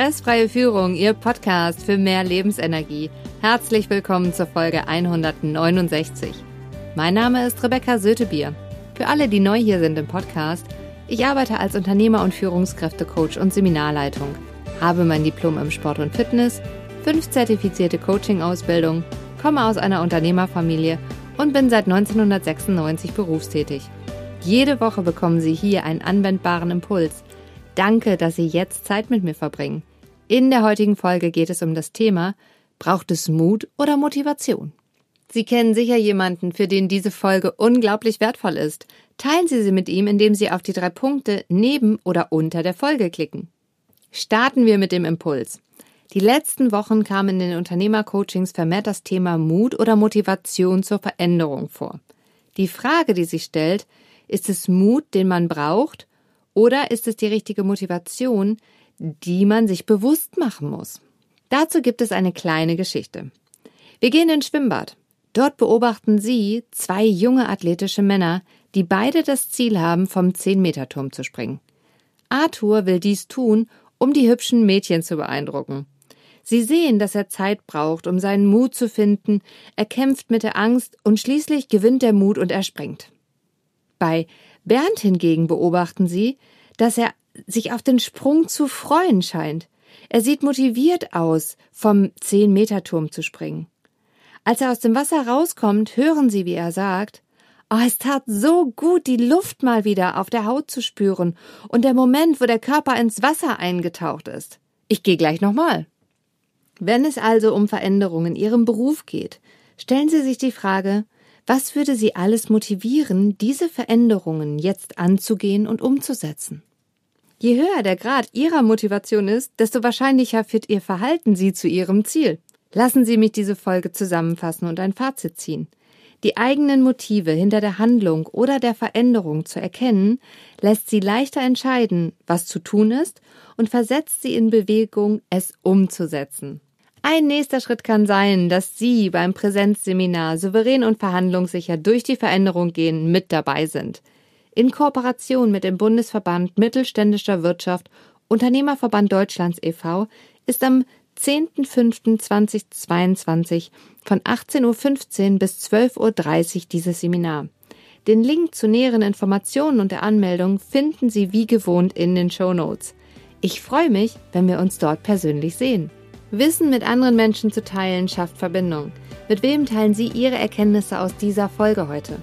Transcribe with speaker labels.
Speaker 1: Stressfreie Führung, Ihr Podcast für mehr Lebensenergie. Herzlich willkommen zur Folge 169. Mein Name ist Rebecca Sötebier. Für alle, die neu hier sind im Podcast, ich arbeite als Unternehmer- und Führungskräftecoach und Seminarleitung, habe mein Diplom im Sport und Fitness, fünf zertifizierte Coaching-Ausbildung, komme aus einer Unternehmerfamilie und bin seit 1996 berufstätig. Jede Woche bekommen Sie hier einen anwendbaren Impuls – Danke, dass Sie jetzt Zeit mit mir verbringen. In der heutigen Folge geht es um das Thema, braucht es Mut oder Motivation? Sie kennen sicher jemanden, für den diese Folge unglaublich wertvoll ist. Teilen Sie sie mit ihm, indem Sie auf die drei Punkte neben oder unter der Folge klicken. Starten wir mit dem Impuls. Die letzten Wochen kam in den Unternehmercoachings vermehrt das Thema Mut oder Motivation zur Veränderung vor. Die Frage, die sich stellt, ist es Mut, den man braucht, oder ist es die richtige Motivation, die man sich bewusst machen muss? Dazu gibt es eine kleine Geschichte. Wir gehen ins Schwimmbad. Dort beobachten Sie zwei junge athletische Männer, die beide das Ziel haben, vom 10-Meter-Turm zu springen. Arthur will dies tun, um die hübschen Mädchen zu beeindrucken. Sie sehen, dass er Zeit braucht, um seinen Mut zu finden, er kämpft mit der Angst und schließlich gewinnt der Mut und er springt. Bei Bernd hingegen beobachten sie, dass er sich auf den Sprung zu freuen scheint. Er sieht motiviert aus, vom Zehn-Meter-Turm zu springen. Als er aus dem Wasser rauskommt, hören sie, wie er sagt, Oh, es tat so gut, die Luft mal wieder auf der Haut zu spüren und der Moment, wo der Körper ins Wasser eingetaucht ist. Ich gehe gleich nochmal. Wenn es also um Veränderungen in Ihrem Beruf geht, stellen Sie sich die Frage, was würde Sie alles motivieren, diese Veränderungen jetzt anzugehen und umzusetzen? Je höher der Grad Ihrer Motivation ist, desto wahrscheinlicher führt Ihr Verhalten Sie zu Ihrem Ziel. Lassen Sie mich diese Folge zusammenfassen und ein Fazit ziehen. Die eigenen Motive hinter der Handlung oder der Veränderung zu erkennen, lässt Sie leichter entscheiden, was zu tun ist und versetzt Sie in Bewegung, es umzusetzen. Ein nächster Schritt kann sein, dass Sie beim Präsenzseminar souverän und verhandlungssicher durch die Veränderung gehen mit dabei sind. In Kooperation mit dem Bundesverband Mittelständischer Wirtschaft Unternehmerverband Deutschlands e.V. ist am 10.05.2022 von 18.15 Uhr bis 12.30 Uhr dieses Seminar. Den Link zu näheren Informationen und der Anmeldung finden Sie wie gewohnt in den Show Notes. Ich freue mich, wenn wir uns dort persönlich sehen. Wissen mit anderen Menschen zu teilen schafft Verbindung. Mit wem teilen Sie Ihre Erkenntnisse aus dieser Folge heute?